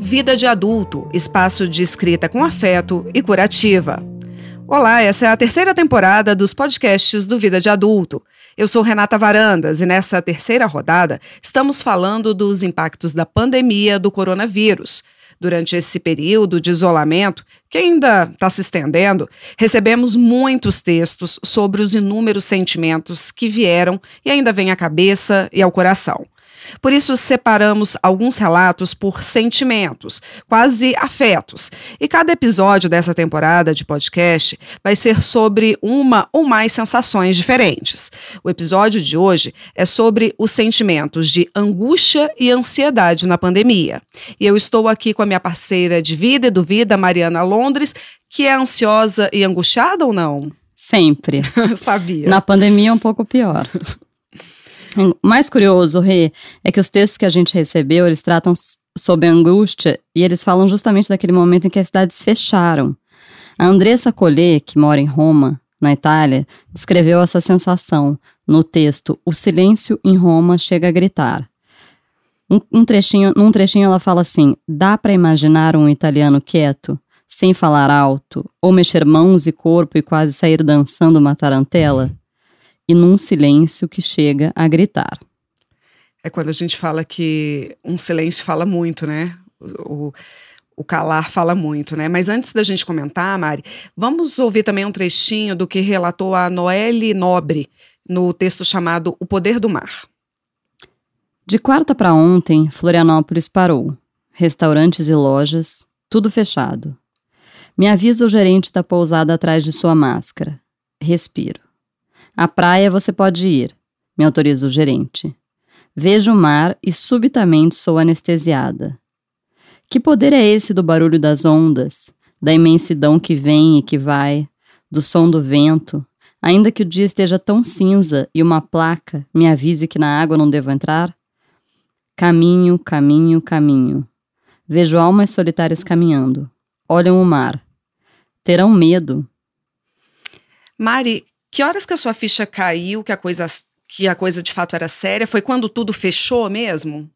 Vida de Adulto, espaço de escrita com afeto e curativa. Olá, essa é a terceira temporada dos podcasts do Vida de Adulto. Eu sou Renata Varandas e nessa terceira rodada estamos falando dos impactos da pandemia do coronavírus. Durante esse período de isolamento, que ainda está se estendendo, recebemos muitos textos sobre os inúmeros sentimentos que vieram e ainda vêm à cabeça e ao coração. Por isso, separamos alguns relatos por sentimentos, quase afetos. E cada episódio dessa temporada de podcast vai ser sobre uma ou mais sensações diferentes. O episódio de hoje é sobre os sentimentos de angústia e ansiedade na pandemia. E eu estou aqui com a minha parceira de vida e do vida, Mariana Londres, que é ansiosa e angustiada ou não? Sempre. Sabia. Na pandemia é um pouco pior. O mais curioso, Rê, é que os textos que a gente recebeu, eles tratam sobre a angústia e eles falam justamente daquele momento em que as cidades fecharam. A Andressa Collet, que mora em Roma, na Itália, descreveu essa sensação no texto O silêncio em Roma chega a gritar. Um, trechinho, num trechinho ela fala assim: dá para imaginar um italiano quieto, sem falar alto, ou mexer mãos e corpo e quase sair dançando uma tarantela? E num silêncio que chega a gritar. É quando a gente fala que um silêncio fala muito, né? O, o calar fala muito, né? Mas antes da gente comentar, Mari, vamos ouvir também um trechinho do que relatou a Noelle Nobre no texto chamado O Poder do Mar. De quarta para ontem, Florianópolis parou. Restaurantes e lojas, tudo fechado. Me avisa o gerente da pousada atrás de sua máscara. Respiro. À praia você pode ir, me autoriza o gerente. Vejo o mar e subitamente sou anestesiada. Que poder é esse do barulho das ondas, da imensidão que vem e que vai, do som do vento, ainda que o dia esteja tão cinza e uma placa me avise que na água não devo entrar? Caminho, caminho, caminho. Vejo almas solitárias caminhando. Olham o mar. Terão medo. Mari, que horas que a sua ficha caiu, que a coisa, que a coisa de fato era séria? Foi quando tudo fechou mesmo?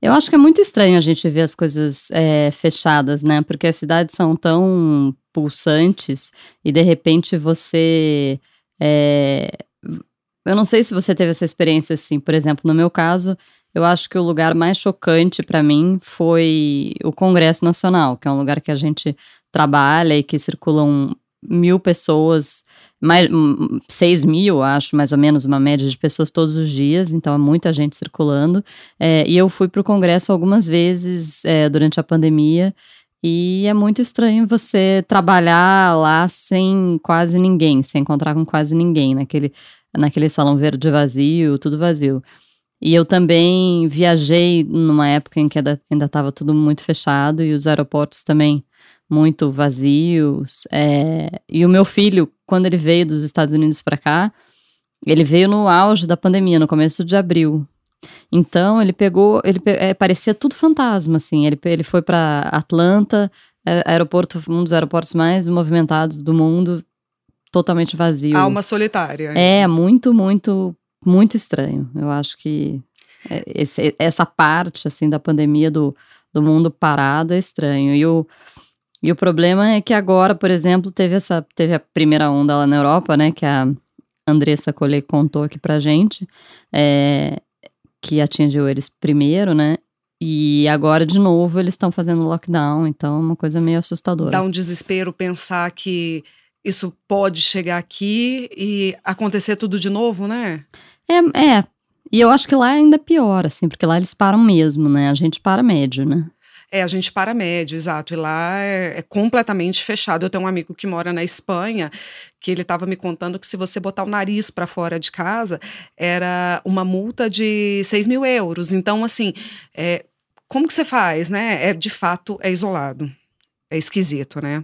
Eu acho que é muito estranho a gente ver as coisas é, fechadas, né? Porque as cidades são tão pulsantes e de repente você. É, eu não sei se você teve essa experiência assim. Por exemplo, no meu caso, eu acho que o lugar mais chocante para mim foi o Congresso Nacional, que é um lugar que a gente trabalha e que circulam mil pessoas, mais, seis mil, acho, mais ou menos, uma média de pessoas todos os dias, então é muita gente circulando. É, e eu fui para o Congresso algumas vezes é, durante a pandemia, e é muito estranho você trabalhar lá sem quase ninguém, sem encontrar com quase ninguém, naquele, naquele salão verde vazio, tudo vazio. E eu também viajei numa época em que ainda estava tudo muito fechado e os aeroportos também muito vazios. É, e o meu filho, quando ele veio dos Estados Unidos para cá, ele veio no auge da pandemia, no começo de abril. Então ele pegou, ele é, parecia tudo fantasma, assim. Ele, ele foi para Atlanta, é, aeroporto, um dos aeroportos mais movimentados do mundo, totalmente vazio. Alma solitária. É, muito, muito, muito estranho. Eu acho que é, esse, essa parte, assim, da pandemia do, do mundo parado é estranho. E o e o problema é que agora, por exemplo, teve essa teve a primeira onda lá na Europa, né? Que a Andressa Collet contou aqui pra gente, é, que atingiu eles primeiro, né? E agora, de novo, eles estão fazendo lockdown, então é uma coisa meio assustadora. Dá um desespero pensar que isso pode chegar aqui e acontecer tudo de novo, né? É, é. E eu acho que lá é ainda pior, assim, porque lá eles param mesmo, né? A gente para médio, né? É, a gente para médio, exato. E lá é, é, completamente fechado. Eu tenho um amigo que mora na Espanha, que ele estava me contando que se você botar o nariz para fora de casa, era uma multa de 6 mil euros. Então, assim, é, como que você faz, né? É, de fato, é isolado. É esquisito, né?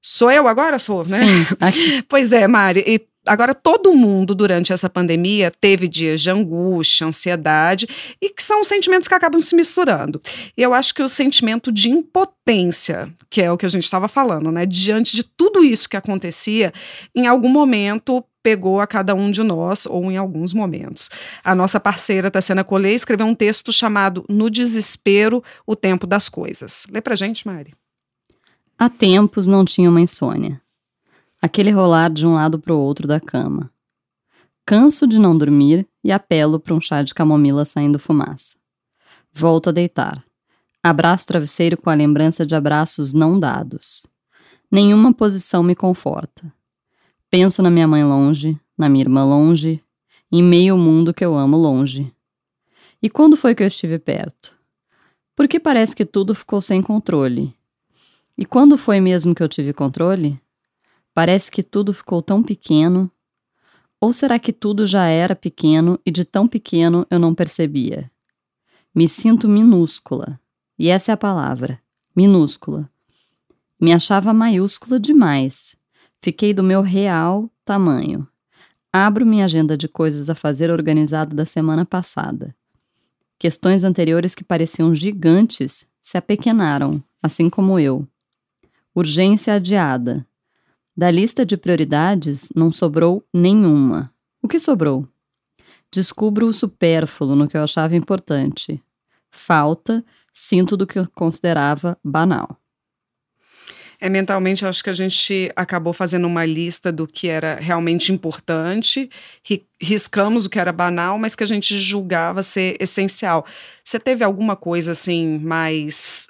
Sou eu agora? Sou, né? Sim. pois é, Mari. E Agora, todo mundo durante essa pandemia teve dias de angústia, ansiedade, e que são sentimentos que acabam se misturando. E eu acho que o sentimento de impotência, que é o que a gente estava falando, né? Diante de tudo isso que acontecia, em algum momento pegou a cada um de nós, ou em alguns momentos. A nossa parceira Tassiana Collet escreveu um texto chamado No Desespero, o Tempo das Coisas. Lê pra gente, Mari. Há tempos não tinha uma insônia. Aquele rolar de um lado para o outro da cama. Canso de não dormir e apelo para um chá de camomila saindo fumaça. Volto a deitar. Abraço o travesseiro com a lembrança de abraços não dados. Nenhuma posição me conforta. Penso na minha mãe longe, na minha irmã longe, em meio mundo que eu amo longe. E quando foi que eu estive perto? Porque parece que tudo ficou sem controle. E quando foi mesmo que eu tive controle? Parece que tudo ficou tão pequeno. Ou será que tudo já era pequeno e de tão pequeno eu não percebia? Me sinto minúscula. E essa é a palavra: minúscula. Me achava maiúscula demais. Fiquei do meu real tamanho. Abro minha agenda de coisas a fazer organizada da semana passada. Questões anteriores que pareciam gigantes se apequenaram, assim como eu. Urgência adiada. Da lista de prioridades não sobrou nenhuma. O que sobrou? Descubro o supérfluo no que eu achava importante. Falta, sinto do que eu considerava banal. É, mentalmente, acho que a gente acabou fazendo uma lista do que era realmente importante, ri, riscamos o que era banal, mas que a gente julgava ser essencial. Você teve alguma coisa assim mais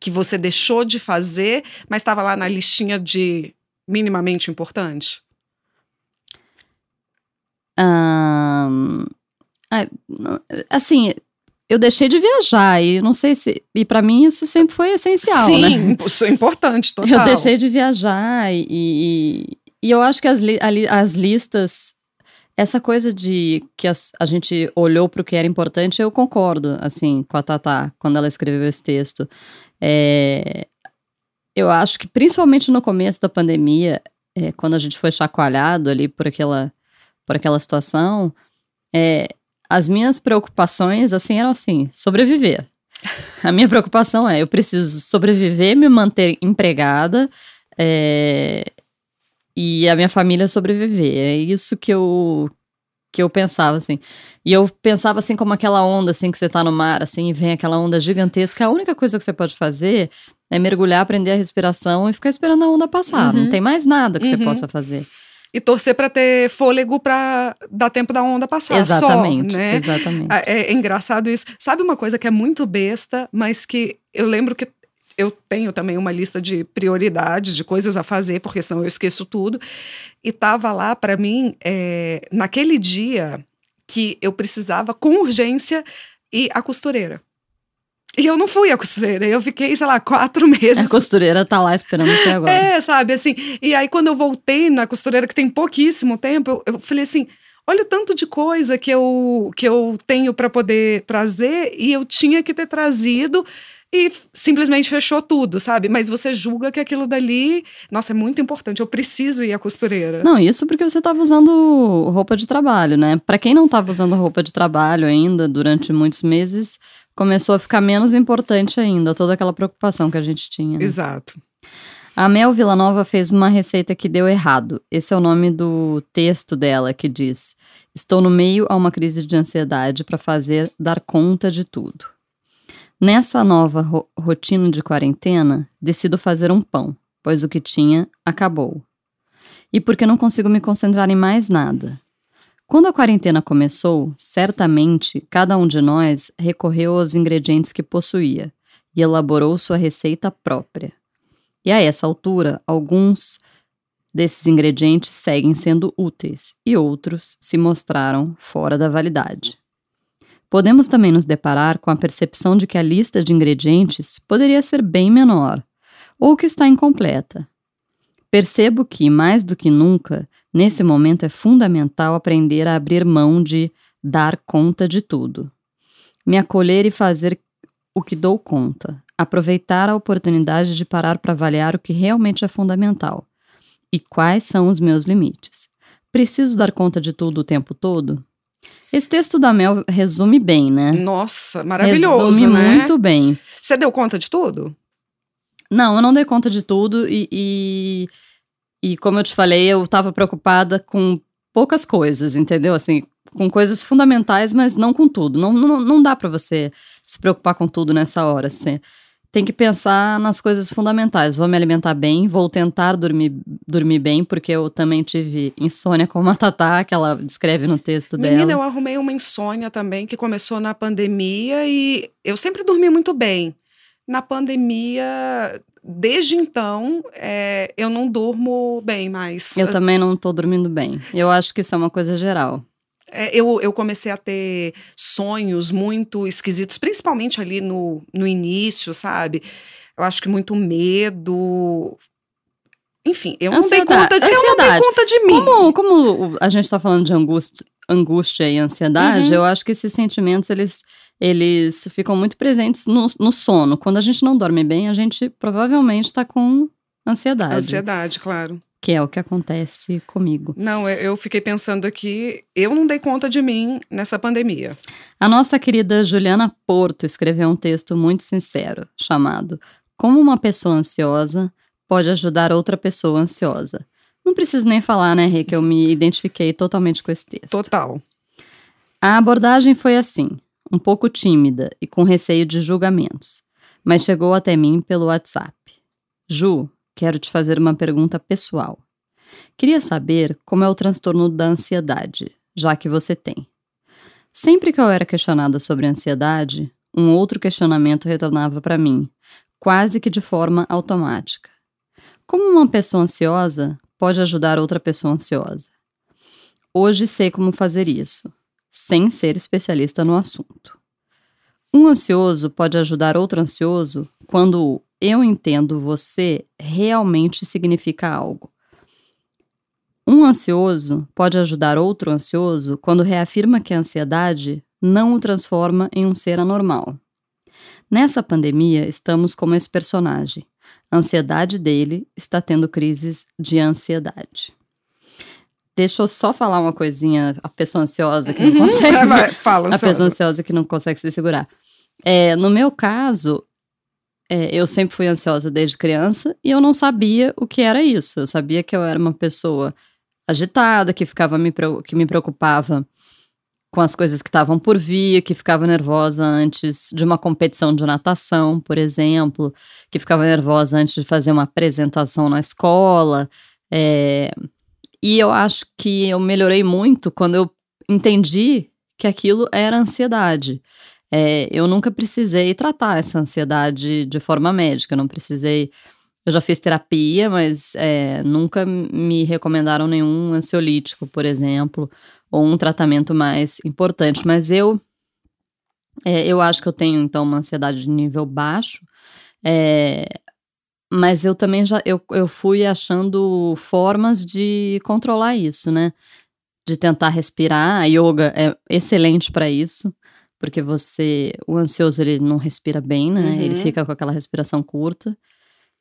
que você deixou de fazer, mas estava lá na listinha de minimamente importante? Um, assim, eu deixei de viajar e não sei se. E para mim isso sempre foi essencial. Sim, né? isso é importante, total. Eu deixei de viajar e, e, e eu acho que as, li, as listas. Essa coisa de que as, a gente olhou para o que era importante, eu concordo, assim, com a Tatá, quando ela escreveu esse texto. É, eu acho que, principalmente no começo da pandemia, é, quando a gente foi chacoalhado ali por aquela, por aquela situação, é, as minhas preocupações, assim, eram assim, sobreviver. A minha preocupação é, eu preciso sobreviver, me manter empregada é, e a minha família sobreviver. É isso que eu que eu pensava, assim. E eu pensava, assim, como aquela onda, assim, que você tá no mar, assim, e vem aquela onda gigantesca. A única coisa que você pode fazer é mergulhar, aprender a respiração e ficar esperando a onda passar. Uhum. Não tem mais nada que uhum. você possa fazer e torcer para ter fôlego para dar tempo da onda passar. Exatamente, só, né? exatamente. É, é, engraçado isso. Sabe uma coisa que é muito besta, mas que eu lembro que eu tenho também uma lista de prioridades, de coisas a fazer, porque senão eu esqueço tudo. E tava lá para mim, é, naquele dia que eu precisava com urgência ir à costureira. E eu não fui à costureira, eu fiquei, sei lá, quatro meses. A costureira tá lá esperando até agora. É, sabe, assim. E aí, quando eu voltei na costureira, que tem pouquíssimo tempo, eu, eu falei assim: olha o tanto de coisa que eu, que eu tenho para poder trazer, e eu tinha que ter trazido e simplesmente fechou tudo, sabe? Mas você julga que aquilo dali, nossa, é muito importante, eu preciso ir à costureira. Não, isso porque você estava usando roupa de trabalho, né? Para quem não estava usando roupa de trabalho ainda durante muitos meses, começou a ficar menos importante ainda, toda aquela preocupação que a gente tinha. Né? Exato. A Mel Villanova fez uma receita que deu errado. Esse é o nome do texto dela que diz: Estou no meio a uma crise de ansiedade para fazer dar conta de tudo. Nessa nova ro rotina de quarentena, decido fazer um pão, pois o que tinha acabou. E porque não consigo me concentrar em mais nada. Quando a quarentena começou, certamente cada um de nós recorreu aos ingredientes que possuía e elaborou sua receita própria. E a essa altura, alguns desses ingredientes seguem sendo úteis e outros se mostraram fora da validade. Podemos também nos deparar com a percepção de que a lista de ingredientes poderia ser bem menor ou que está incompleta. Percebo que, mais do que nunca, Nesse momento é fundamental aprender a abrir mão de dar conta de tudo. Me acolher e fazer o que dou conta. Aproveitar a oportunidade de parar para avaliar o que realmente é fundamental. E quais são os meus limites. Preciso dar conta de tudo o tempo todo? Esse texto da Mel resume bem, né? Nossa, maravilhoso, resume né? muito bem. Você deu conta de tudo? Não, eu não dei conta de tudo e, e e como eu te falei, eu estava preocupada com poucas coisas, entendeu? Assim, com coisas fundamentais, mas não com tudo. Não, não, não dá para você se preocupar com tudo nessa hora. Assim. Tem que pensar nas coisas fundamentais. Vou me alimentar bem, vou tentar dormir, dormir bem, porque eu também tive insônia com a Tatá, que ela descreve no texto Menina, dela. eu arrumei uma insônia também, que começou na pandemia e eu sempre dormi muito bem. Na pandemia, desde então, é, eu não durmo bem mais. Eu também não tô dormindo bem. Eu acho que isso é uma coisa geral. É, eu, eu comecei a ter sonhos muito esquisitos, principalmente ali no, no início, sabe? Eu acho que muito medo. Enfim, eu não, dei Ansiedade. conta, eu não dei conta de mim. Como, como a gente tá falando de angústia, angústia e ansiedade, Uhum. eu acho que esses sentimentos, eles, eles ficam muito presentes no, no sono. Quando a gente não dorme bem, a gente provavelmente tá com ansiedade. Ansiedade, claro. Que é o que acontece comigo. Não, eu- fiquei pensando aqui, eu não dei conta de mim nessa pandemia. A nossa querida Juliana Porto escreveu um texto muito sincero, chamado Como uma pessoa ansiosa pode ajudar outra pessoa ansiosa. Não preciso nem falar, né, Rê, que eu me identifiquei totalmente com esse texto. Total. A abordagem foi assim, um pouco tímida e com receio de julgamentos, mas chegou até mim pelo WhatsApp. Ju, quero te fazer uma pergunta pessoal. Queria saber como é o transtorno da ansiedade, já que você tem. Sempre que eu era questionada sobre ansiedade, um outro questionamento retornava para mim, quase que de forma automática. Como uma pessoa ansiosa pode ajudar outra pessoa ansiosa? Hoje sei como fazer isso sem ser especialista no assunto. Um ansioso pode ajudar outro ansioso quando eu entendo você realmente significa algo. Um ansioso pode ajudar outro ansioso quando reafirma que a ansiedade não o transforma em um ser anormal. Nessa pandemia, estamos como esse personagem. A ansiedade dele está tendo crises de ansiedade. Deixa eu só falar uma coisinha, a pessoa ansiosa que não consegue. Vai, fala, a pessoa ansiosa. ansiosa que não consegue se segurar. É, no meu caso, é, eu sempre fui ansiosa desde criança e eu não sabia o que era isso. Eu sabia que eu era uma pessoa agitada, que ficava me, que me preocupava com as coisas que estavam por vir, que ficava nervosa antes de uma competição de natação, por exemplo, que ficava nervosa antes de fazer uma apresentação na escola. é, e eu acho que eu melhorei muito quando eu entendi que aquilo era ansiedade. É, eu nunca precisei tratar essa ansiedade de forma médica, eu não precisei. Eu já fiz terapia, mas é, nunca me recomendaram nenhum ansiolítico, por exemplo, ou um tratamento mais importante. Mas eu, é, eu acho que eu tenho então uma ansiedade de nível baixo, é, mas eu também já eu, eu fui achando formas de controlar isso, né? De tentar respirar. A yoga é excelente para isso porque você, o ansioso ele não respira bem, né? Uhum. Ele fica com aquela respiração curta.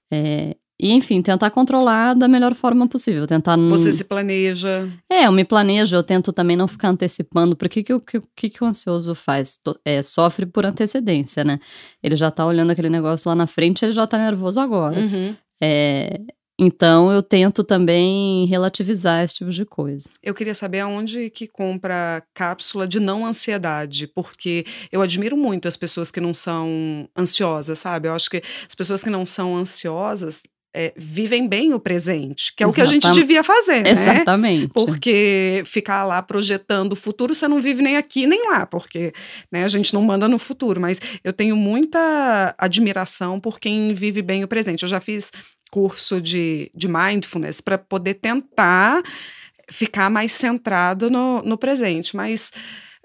É, e enfim, tentar controlar da melhor forma possível, tentar não... Você se planeja. É, eu me planejo, eu tento também não ficar antecipando, porque o que, que, que, que o ansioso faz? É, sofre por antecedência, né? Ele já tá olhando aquele negócio lá na frente, ele já tá nervoso agora. Uhum. É, então eu tento também relativizar esse tipo de coisa. Eu queria saber aonde que compra cápsula de não ansiedade, porque eu admiro muito as pessoas que não são ansiosas, sabe? Eu acho que as pessoas que não são ansiosas é, vivem bem o presente, que é o que a gente devia fazer, né? Exatamente. Porque ficar lá projetando o futuro, você não vive nem aqui nem lá, porque né, a gente não manda no futuro. Mas eu tenho muita admiração por quem vive bem o presente. Eu já fiz curso de, de mindfulness para poder tentar ficar mais centrado no, no presente. Mas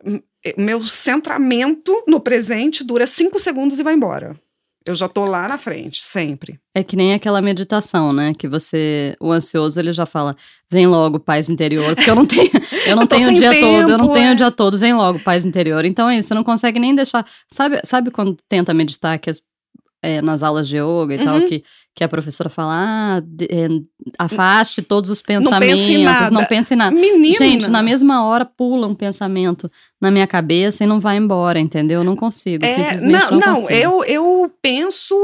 hum, o meu centramento no presente dura cinco segundos e vai embora. Eu já tô lá na frente, sempre. É que nem aquela meditação, né? Que você, o ansioso, ele já fala, vem logo, paz interior, porque eu não tenho, eu não Eu tenho o dia todo, eu não tempo, tenho é. o dia todo, vem logo, paz interior. Então é isso, você não consegue nem deixar. Sabe, sabe quando tenta meditar que as- é, nas aulas de yoga e tal, Uhum. que, que a professora fala, ah, é, afaste todos os pensamentos, não pense em nada. Não pense em nada. Menina. Gente, na mesma hora pula um pensamento na minha cabeça e não vai embora, entendeu? Eu não consigo, é, simplesmente não, não, não eu, eu penso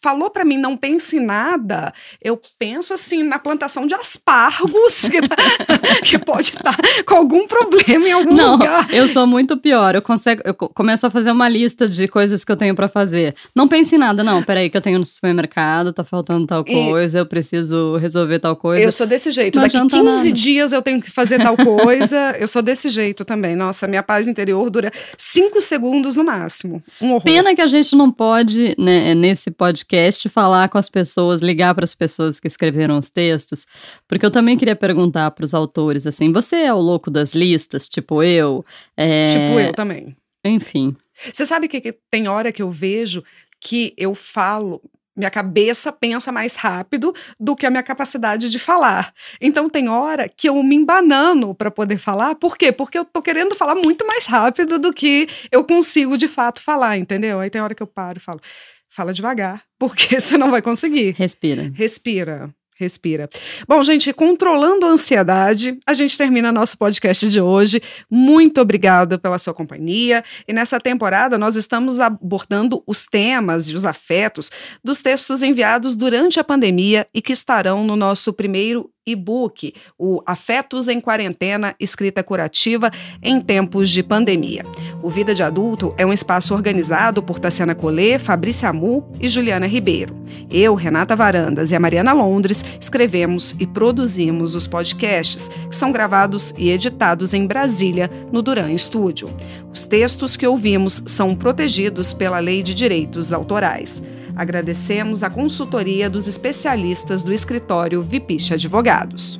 falou para mim não pense em nada, eu penso assim na plantação de aspargos que, tá, que pode estar tá com algum problema em algum não, lugar. Eu sou muito pior. Eu consigo, eu começo a fazer uma lista de coisas que eu tenho para fazer. Não pense em nada, não. Peraí, que eu tenho no supermercado, tá faltando tal coisa, e eu preciso resolver tal coisa. Eu sou desse jeito. Não Daqui 15 nada. dias eu tenho que fazer tal coisa. eu sou desse jeito também. Nossa, minha paz interior dura 5 segundos no máximo. Um horror. Pena que a gente não pode, né, nesse podcast podcast, falar com as pessoas, ligar para as pessoas que escreveram os textos, porque eu também queria perguntar para os autores assim: você é o louco das listas, tipo eu? É... Tipo eu também. Enfim. Você sabe que, que tem hora que eu vejo que eu falo, minha cabeça pensa mais rápido do que a minha capacidade de falar. Então tem hora que eu me embanano para poder falar. Por quê? Porque eu tô querendo falar muito mais rápido do que eu consigo de fato falar, entendeu? Aí tem hora que eu paro e falo: fala devagar, porque você não vai conseguir. Respira. Respira. Respira. Bom, gente, controlando a ansiedade, a gente termina nosso podcast de hoje. Muito obrigada pela sua companhia. E nessa temporada nós estamos abordando os temas e os afetos dos textos enviados durante a pandemia e que estarão no nosso primeiro e-book, o Afetos em Quarentena, Escrita Curativa em Tempos de Pandemia. O Vida de Adulto é um espaço organizado por Tassiana Collet, Fabrícia Amu e Juliana Ribeiro. Eu, Renata Varandas e a Mariana Londres escrevemos e produzimos os podcasts, que são gravados e editados em Brasília, no Duran Studio. Os textos que ouvimos são protegidos pela Lei de Direitos Autorais. Agradecemos a consultoria dos especialistas do escritório Vipiche Advogados.